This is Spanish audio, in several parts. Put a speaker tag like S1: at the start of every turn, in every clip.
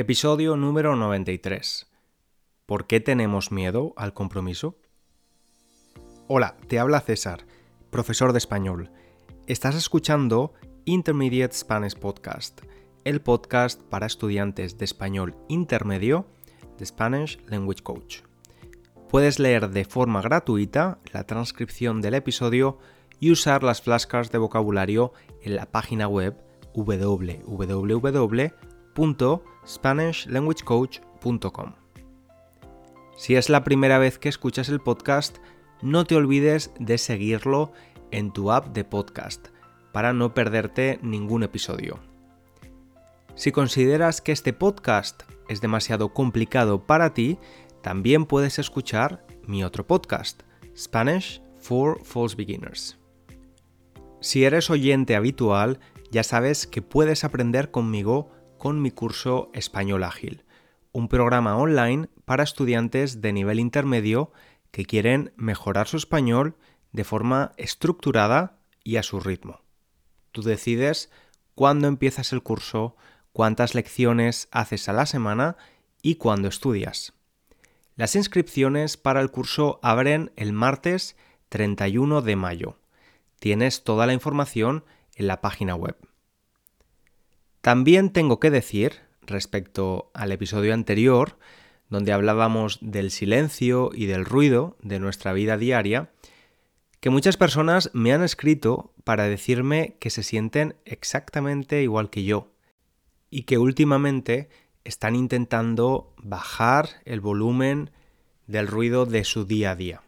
S1: Episodio número 93. ¿Por qué tenemos miedo al compromiso? Hola, te habla César, profesor de español. Estás escuchando Intermediate Spanish Podcast, el podcast para estudiantes de español intermedio de Spanish Language Coach. Puedes leer de forma gratuita la transcripción del episodio y usar las flashcards de vocabulario en la página web www www.spanishlanguagecoach.com. Si es la primera vez que escuchas el podcast, no te olvides de seguirlo en tu app de podcast para no perderte ningún episodio. Si consideras que este podcast es demasiado complicado para ti, también puedes escuchar mi otro podcast, Spanish for False Beginners. Si eres oyente habitual, ya sabes que puedes aprender conmigo con mi curso Español Ágil, un programa online para estudiantes de nivel intermedio que quieren mejorar su español de forma estructurada y a su ritmo. Tú decides cuándo empiezas el curso, cuántas lecciones haces a la semana y cuándo estudias. Las inscripciones para el curso abren el martes 31 de mayo. Tienes toda la información en la página web. También tengo que decir, respecto al episodio anterior, donde hablábamos del silencio y del ruido de nuestra vida diaria, que muchas personas me han escrito para decirme que se sienten exactamente igual que yo y que últimamente están intentando bajar el volumen del ruido de su día a día.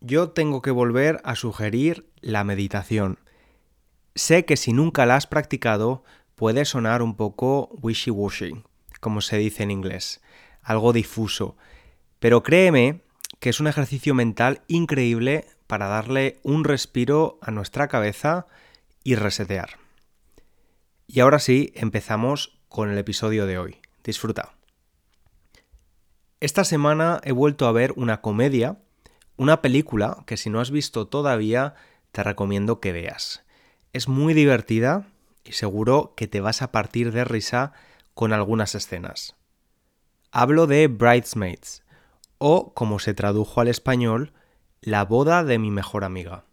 S1: Yo tengo que volver a sugerir la meditación. Sé que si nunca la has practicado, puede sonar un poco wishy-washy, como se dice en inglés, algo difuso, pero créeme que es un ejercicio mental increíble para darle un respiro a nuestra cabeza y resetear. Y ahora sí, empezamos con el episodio de hoy. Disfruta. Esta semana he vuelto a ver una comedia, una película que si no has visto todavía te recomiendo que veas. Es muy divertida, y seguro que te vas a partir de risa con algunas escenas. Hablo de Bridesmaids, o como se tradujo al español, La boda de mi mejor amiga.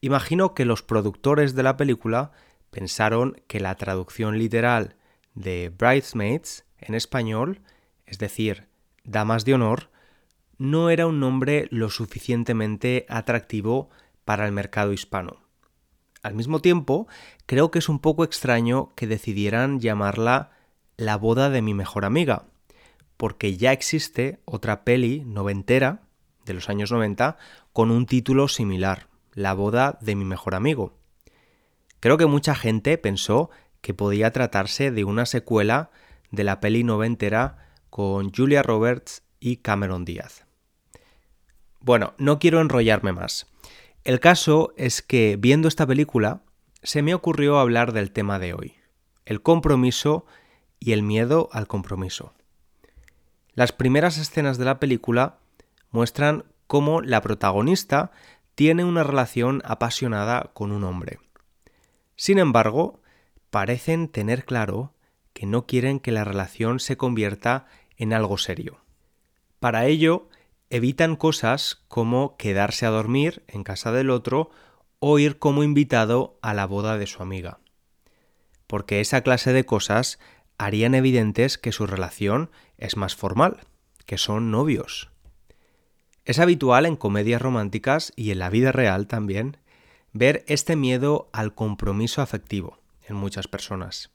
S1: Imagino que los productores de la película pensaron que la traducción literal de Bridesmaids en español, es decir, damas de honor, no era un nombre lo suficientemente atractivo para el mercado hispano. Al mismo tiempo, creo que es un poco extraño que decidieran llamarla La boda de mi mejor amiga, porque ya existe otra peli noventera de los años 90 con un título similar, La boda de mi mejor amigo. Creo que mucha gente pensó que podía tratarse de una secuela de la peli noventera con Julia Roberts y Cameron Díaz. Bueno, no quiero enrollarme más. El caso es que viendo esta película se me ocurrió hablar del tema de hoy, el compromiso y el miedo al compromiso. Las primeras escenas de la película muestran cómo la protagonista tiene una relación apasionada con un hombre. Sin embargo, parecen tener claro que no quieren que la relación se convierta en algo serio. Para ello, evitan cosas como quedarse a dormir en casa del otro o ir como invitado a la boda de su amiga. Porque esa clase de cosas harían evidentes que su relación es más formal, que son novios. Es habitual en comedias románticas y en la vida real también ver este miedo al compromiso afectivo en muchas personas.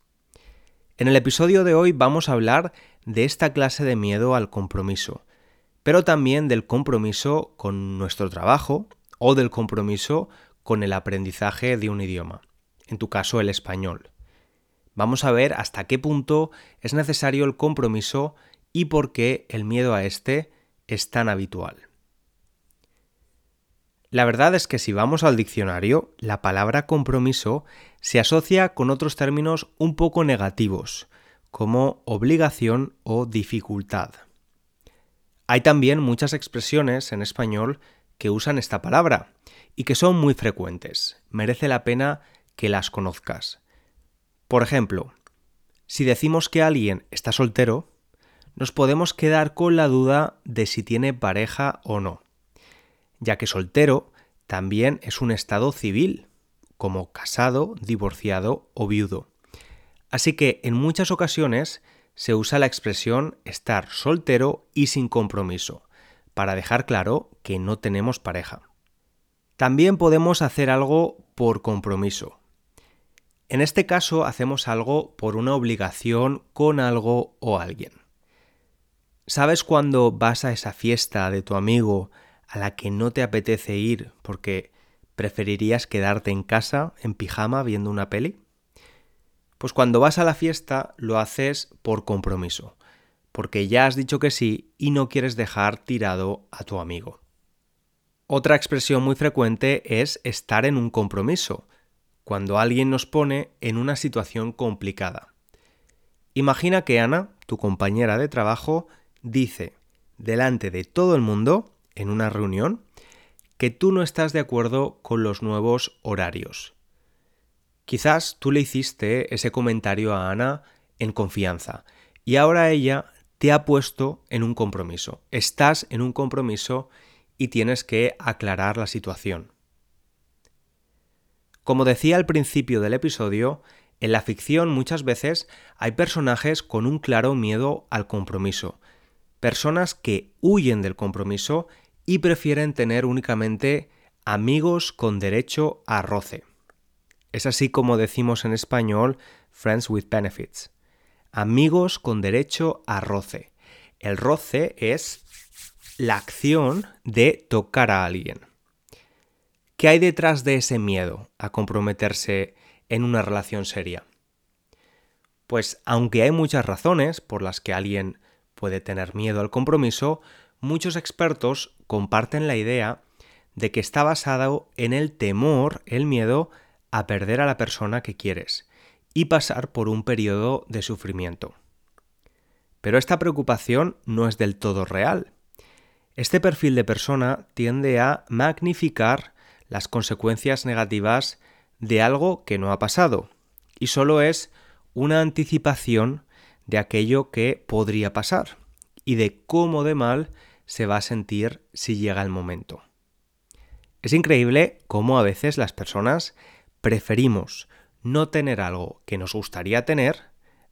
S1: En el episodio de hoy vamos a hablar de esta clase de miedo al compromiso, pero también del compromiso con nuestro trabajo o del compromiso con el aprendizaje de un idioma, en tu caso el español. Vamos a ver hasta qué punto es necesario el compromiso y por qué el miedo a este es tan habitual. La verdad es que si vamos al diccionario, la palabra compromiso se asocia con otros términos un poco negativos, como obligación o dificultad. Hay también muchas expresiones en español que usan esta palabra y que son muy frecuentes. Merece la pena que las conozcas. Por ejemplo, Si decimos que alguien está soltero, nos podemos quedar con la duda de si tiene pareja o no, ya que soltero también es un estado civil, como casado, divorciado o viudo. Así que en muchas ocasiones se usa la expresión estar soltero y sin compromiso, para dejar claro que no tenemos pareja. También podemos hacer algo por compromiso. En este caso hacemos algo por una obligación con algo o alguien. ¿Sabes cuando vas a esa fiesta de tu amigo a la que no te apetece ir porque preferirías quedarte en casa en pijama viendo una peli? Pues cuando vas a la fiesta lo haces por compromiso, porque ya has dicho que sí y no quieres dejar tirado a tu amigo. Otra expresión muy frecuente es estar en un compromiso, cuando alguien nos pone en una situación complicada. Imagina que Ana, tu compañera de trabajo, dice delante de todo el mundo, en una reunión, que tú no estás de acuerdo con los nuevos horarios. Quizás tú le hiciste ese comentario a Ana en confianza y ahora ella te ha puesto en un compromiso. Estás en un compromiso y tienes que aclarar la situación. Como decía al principio del episodio, en la ficción muchas veces hay personajes con un claro miedo al compromiso, personas que huyen del compromiso y prefieren tener únicamente amigos con derecho a roce. Es así como decimos en español friends with benefits. Amigos con derecho a roce. El roce es la acción de tocar a alguien. ¿Qué hay detrás de ese miedo a comprometerse en una relación seria? Pues aunque hay muchas razones por las que alguien puede tener miedo al compromiso, muchos expertos comparten la idea de que está basado en el temor, el miedo a perder a la persona que quieres y pasar por un periodo de sufrimiento. Pero esta preocupación no es del todo real. Este perfil de persona tiende a magnificar las consecuencias negativas de algo que no ha pasado y solo es una anticipación de aquello que podría pasar y de cómo de mal se va a sentir si llega el momento. Es increíble cómo a veces las personas preferimos no tener algo que nos gustaría tener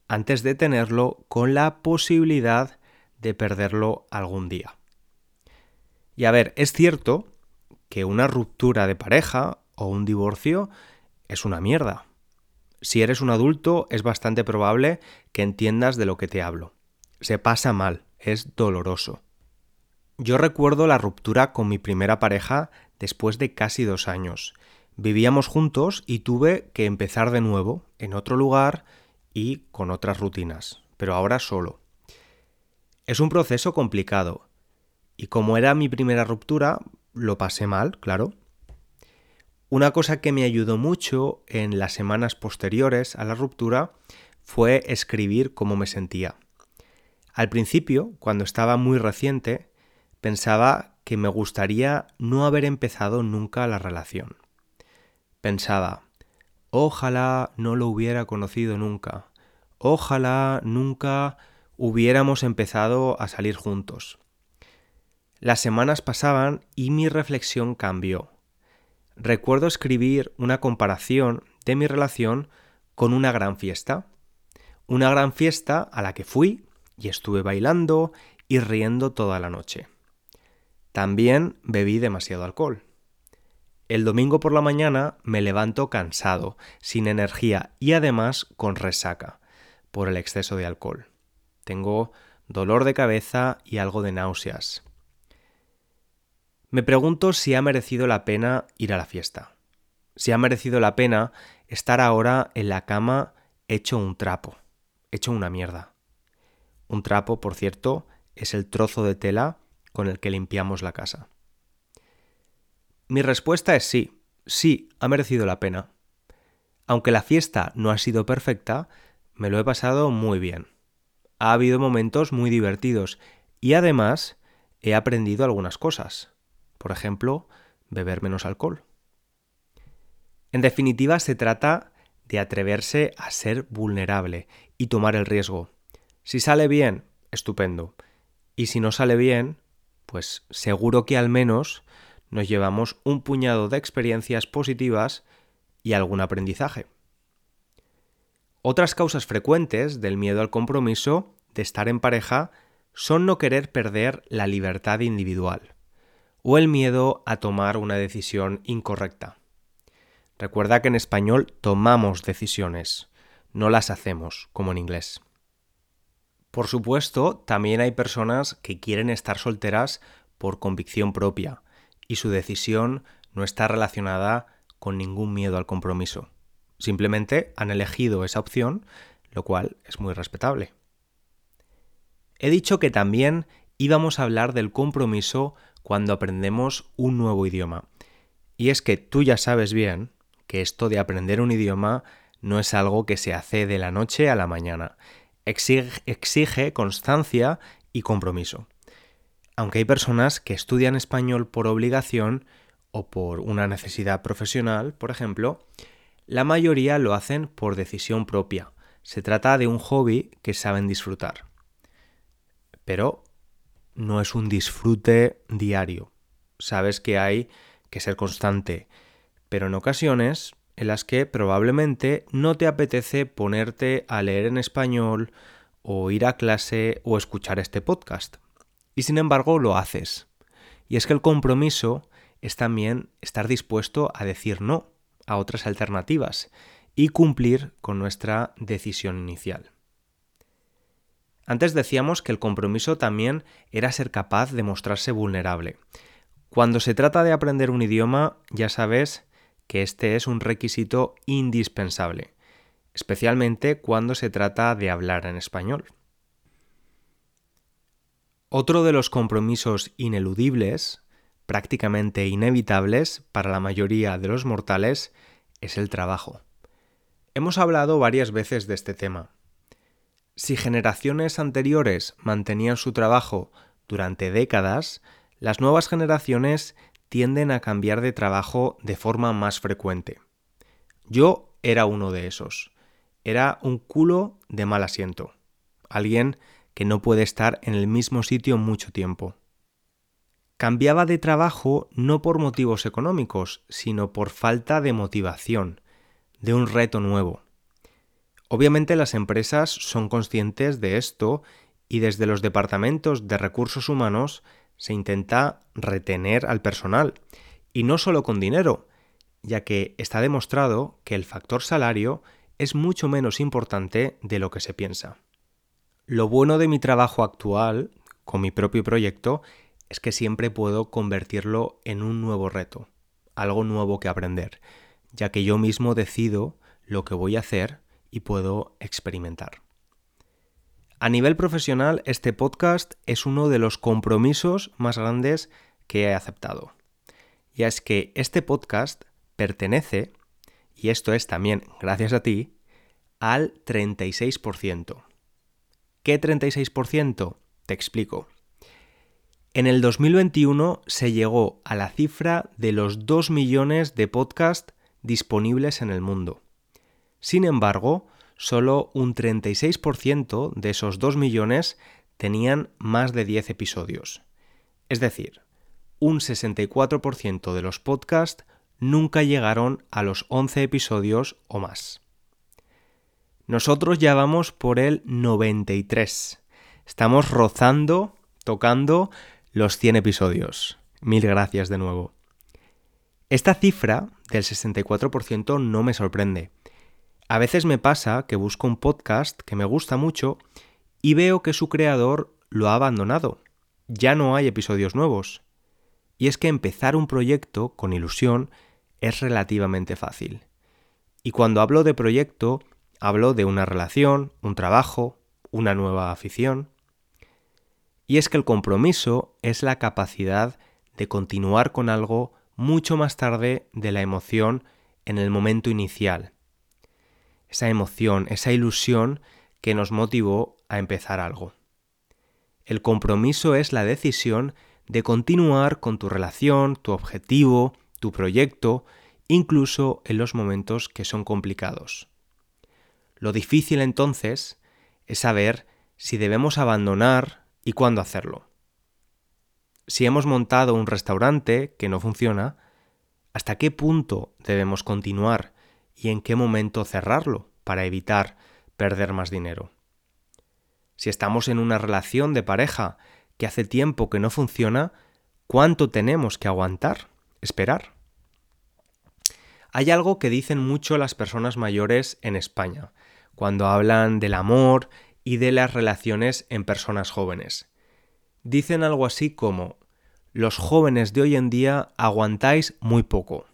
S1: antes de tenerlo con la posibilidad de perderlo algún día. Y a ver, es cierto que una ruptura de pareja o un divorcio es una mierda. Si eres un adulto es bastante probable que entiendas de lo que te hablo. Se pasa mal, es doloroso. Yo recuerdo la ruptura con mi primera pareja después de casi dos años. Vivíamos juntos y tuve que empezar de nuevo, en otro lugar y con otras rutinas, pero ahora solo. Es un proceso complicado, y como era mi primera ruptura, lo pasé mal, claro. Una cosa que me ayudó mucho en las semanas posteriores a la ruptura fue escribir cómo me sentía. Al principio, cuando estaba muy reciente, pensaba que me gustaría no haber empezado nunca la relación. Pensaba, ojalá no lo hubiera conocido nunca, ojalá nunca hubiéramos empezado a salir juntos. Las semanas pasaban y mi reflexión cambió. Recuerdo escribir una comparación de mi relación con una gran fiesta. Una gran fiesta a la que fui y estuve bailando y riendo toda la noche. También bebí demasiado alcohol. El domingo por la mañana me levanto cansado, sin energía y además con resaca por el exceso de alcohol. Tengo dolor de cabeza y algo de náuseas. Me pregunto si ha merecido la pena ir a la fiesta. Si ha merecido la pena estar ahora en la cama hecho un trapo, hecho una mierda. Un trapo, por cierto, es el trozo de tela con el que limpiamos la casa. Mi respuesta es sí, sí, ha merecido la pena. Aunque la fiesta no ha sido perfecta, me lo he pasado muy bien. Ha habido momentos muy divertidos y además he aprendido algunas cosas. Por ejemplo, beber menos alcohol. En definitiva, se trata de atreverse a ser vulnerable y tomar el riesgo. Si sale bien, estupendo. Y si no sale bien, pues seguro que al menos nos llevamos un puñado de experiencias positivas y algún aprendizaje. Otras causas frecuentes del miedo al compromiso de estar en pareja son no querer perder la libertad individual o el miedo a tomar una decisión incorrecta. Recuerda que en español tomamos decisiones, no las hacemos, como en inglés. Por supuesto, también hay personas que quieren estar solteras por convicción propia y su decisión no está relacionada con ningún miedo al compromiso. Simplemente han elegido esa opción, lo cual es muy respetable. He dicho que también íbamos a hablar del compromiso cuando aprendemos un nuevo idioma. Y es que tú ya sabes bien que esto de aprender un idioma no es algo que se hace de la noche a la mañana. Exige, constancia y compromiso. Aunque hay personas que estudian español por obligación o por una necesidad profesional, por ejemplo, la mayoría lo hacen por decisión propia. Se trata de un hobby que saben disfrutar. Pero no es un disfrute diario. Sabes que hay que ser constante, pero en ocasiones en las que probablemente no te apetece ponerte a leer en español o ir a clase o escuchar este podcast. Y sin embargo lo haces. Y es que el compromiso es también estar dispuesto a decir no a otras alternativas y cumplir con nuestra decisión inicial. Antes decíamos que el compromiso también era ser capaz de mostrarse vulnerable. Cuando se trata de aprender un idioma, ya sabes que este es un requisito indispensable, especialmente cuando se trata de hablar en español. Otro de los compromisos ineludibles, prácticamente inevitables para la mayoría de los mortales, es el trabajo. Hemos hablado varias veces de este tema. Si generaciones anteriores mantenían su trabajo durante décadas, las nuevas generaciones tienden a cambiar de trabajo de forma más frecuente. Yo era uno de esos. Era un culo de mal asiento. Alguien que no puede estar en el mismo sitio mucho tiempo. Cambiaba de trabajo no por motivos económicos, sino por falta de motivación, de un reto nuevo. Obviamente las empresas son conscientes de esto y desde los departamentos de recursos humanos se intenta retener al personal, y no solo con dinero, ya que está demostrado que el factor salario es mucho menos importante de lo que se piensa. Lo bueno de mi trabajo actual, con mi propio proyecto, es que siempre puedo convertirlo en un nuevo reto, algo nuevo que aprender, ya que yo mismo decido lo que voy a hacer y puedo experimentar. A nivel profesional, este podcast es uno de los compromisos más grandes que he aceptado. Y es que este podcast pertenece, y esto es también gracias a ti, al 36%. ¿Qué 36%? Te explico. En el 2021 se llegó a la cifra de los 2 millones de podcasts disponibles en el mundo. Sin embargo, solo un 36% de esos 2 millones tenían más de 10 episodios. Es decir, un 64% de los podcasts nunca llegaron a los 11 episodios o más. Nosotros ya vamos por el 93. Estamos rozando, tocando los 100 episodios. Mil gracias de nuevo. Esta cifra del 64% no me sorprende a veces me pasa que busco un podcast que me gusta mucho y veo que su creador lo ha abandonado. Ya no hay episodios nuevos. Y es que empezar un proyecto con ilusión es relativamente fácil. Y cuando hablo de proyecto, hablo de una relación, un trabajo, una nueva afición. Y es que el compromiso es la capacidad de continuar con algo mucho más tarde de la emoción en el momento inicial esa emoción, esa ilusión que nos motivó a empezar algo. El compromiso es la decisión de continuar con tu relación, tu objetivo, tu proyecto, incluso en los momentos que son complicados. Lo difícil entonces es saber si debemos abandonar y cuándo hacerlo. Si hemos montado un restaurante que no funciona, ¿hasta qué punto debemos continuar y en qué momento cerrarlo para evitar perder más dinero? Si estamos en una relación de pareja que hace tiempo que no funciona, ¿cuánto tenemos que aguantar, esperar? Hay algo que dicen mucho las personas mayores en España, cuando hablan del amor y de las relaciones en personas jóvenes. Dicen algo así como, los jóvenes de hoy en día aguantáis muy poco.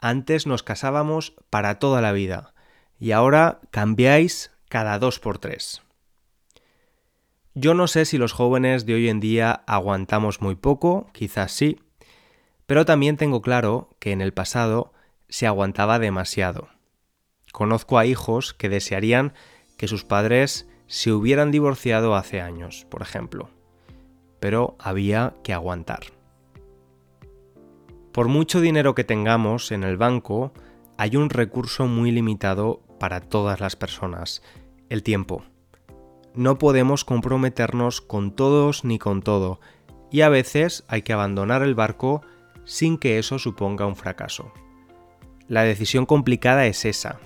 S1: Antes nos casábamos para toda la vida y ahora cambiáis cada dos por tres. Yo no sé si los jóvenes de hoy en día aguantamos muy poco, quizás sí, pero también tengo claro que en el pasado se aguantaba demasiado. Conozco a hijos que desearían que sus padres se hubieran divorciado hace años, por ejemplo, pero había que aguantar. Por mucho dinero que tengamos en el banco, hay un recurso muy limitado para todas las personas, el tiempo no podemos comprometernos con todos ni con todo, y a veces hay que abandonar el barco sin que eso suponga un fracaso. La decisión complicada es esa.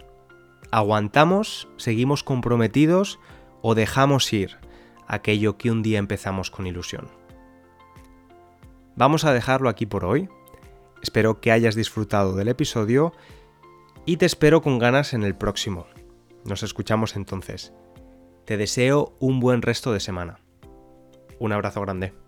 S1: ¿Aguantamos, seguimos comprometidos o dejamos ir aquello que un día empezamos con ilusión? Vamos a dejarlo aquí por hoy. Espero que hayas disfrutado del episodio y te espero con ganas en el próximo. Nos escuchamos entonces. Te deseo un buen resto de semana. Un abrazo grande.